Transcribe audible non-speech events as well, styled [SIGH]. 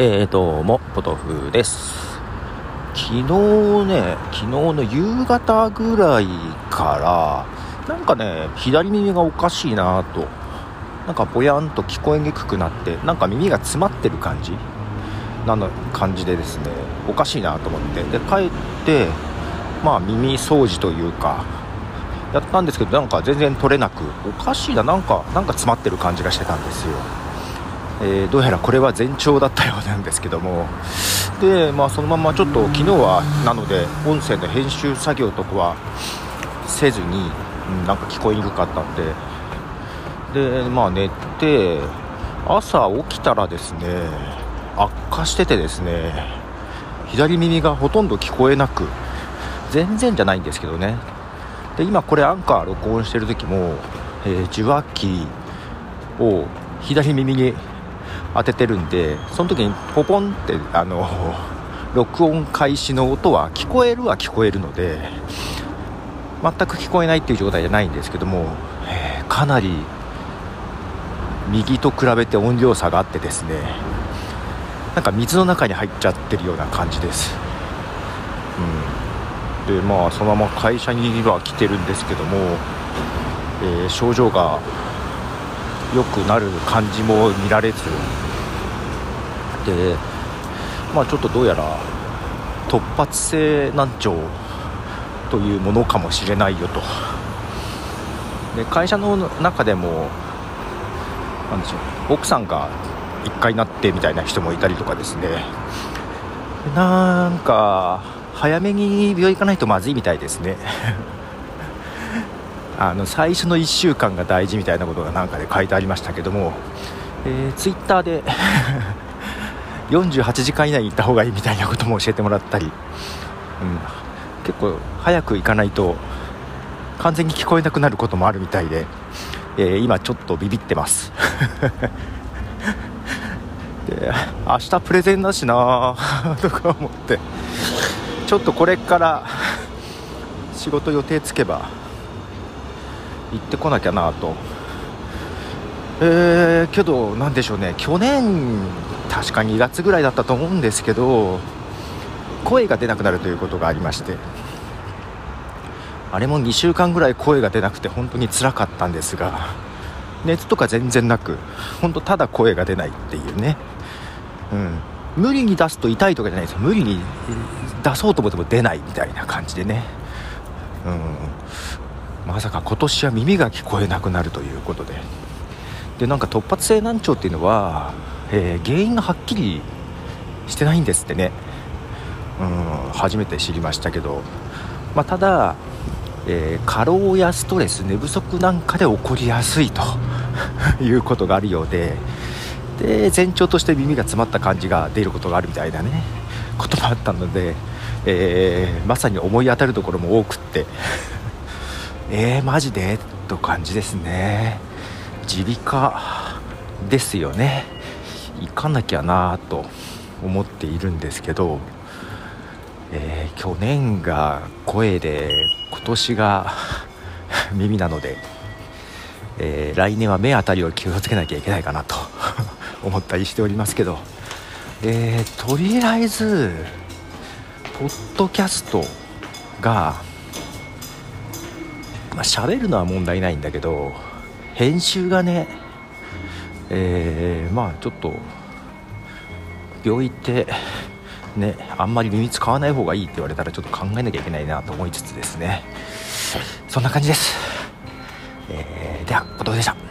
えー、どうも、ポトフです。昨日ね、昨日の夕方ぐらいから、なんかね、左耳がおかしいなと、なんかぼやんと聞こえにくくなって、なんか耳が詰まってる感じ？なの感じでですね、おかしいなと思って、で、帰って、まあ耳掃除というか、やったんですけど、なんか全然取れなく、おかしいな、なんか、なんか詰まってる感じがしてたんですよ。えー、どうやらこれは前兆だったようなんですけども。で、まあ、そのままちょっと昨日はなので音声の編集作業とかはせずに、うん、なんか聞こえにくかったんで。で、まあ、寝て朝起きたらですね悪化しててですね左耳がほとんど聞こえなく全然じゃないんですけどね。で今これアンカー録音してる時も、えー、受話器を左耳に当ててるんでその時にポポンってあの [LAUGHS] 録音開始の音は聞こえるは聞こえるので全く聞こえないっていう状態じゃないんですけども、え、かなり右と比べて音量差があってですねなんか水の中に入っちゃってるような感じです、うん、でまあそのまま会社には来てるんですけども、えー、症状が良くなる感じも見られず。で、まあ、ちょっとどうやら突発性難聴というものかもしれないよと。で会社の中でもなでしょう奥さんが1回なってみたいな人もいたりとかですね。なんか早めに病院行かないとまずいみたいですね。[LAUGHS] あの最初の1週間が大事みたいなことがなんかで書いてありましたけども、えー、ツイッターで [LAUGHS] 48時間以内に行った方がいいみたいなことも教えてもらったり、うん、結構早く行かないと完全に聞こえなくなることもあるみたいで、えー、今ちょっとビビってます。[LAUGHS] で明日プレゼンだしな [LAUGHS] とか思って。ちょっとこれから仕事予定つけば行ってこなきゃなと。えー、けど何でしょうね。去年確か2月ぐらいだったと思うんですけど声が出なくなるということがありまして。あれも2週間ぐらい声が出なくて本当につらかったんですが熱とか全然なく本当ただ声が出ないっていうね、うん、無理に出すと痛いとかじゃないです。よ無理に出そうと思っても出ないみたいな感じでね、うん、まさか今年は耳が聞こえなくなるということで。でなんか突発性難聴っていうのは、えー、原因がはっきりしてないんですってね。うん初めて知りましたけど、まあ、ただ、えー、過労やストレス寝不足なんかで起こりやすいということがあるようで。で前兆として耳が詰まった感じが出ることがあるみたいなねこともあったので、えー、まさに思い当たるところも多くって。えー、マジで？と感じですね。耳鼻科ですよね。行かなきゃなと思っているんですけど、えー、去年が声で今年が [LAUGHS] 耳なので、えー、来年は目あたりを気をつけなきゃいけないかなと [LAUGHS] 思ったりしておりますけど、えー、とりあえずポッドキャストがまあ喋るのは問題ないんだけど編集がねえー、まあちょっと病院ってねあんまり耳使わない方がいいって言われたらちょっと考えなきゃいけないなと思いつつですね。そんな感じです、えー、では後藤でした。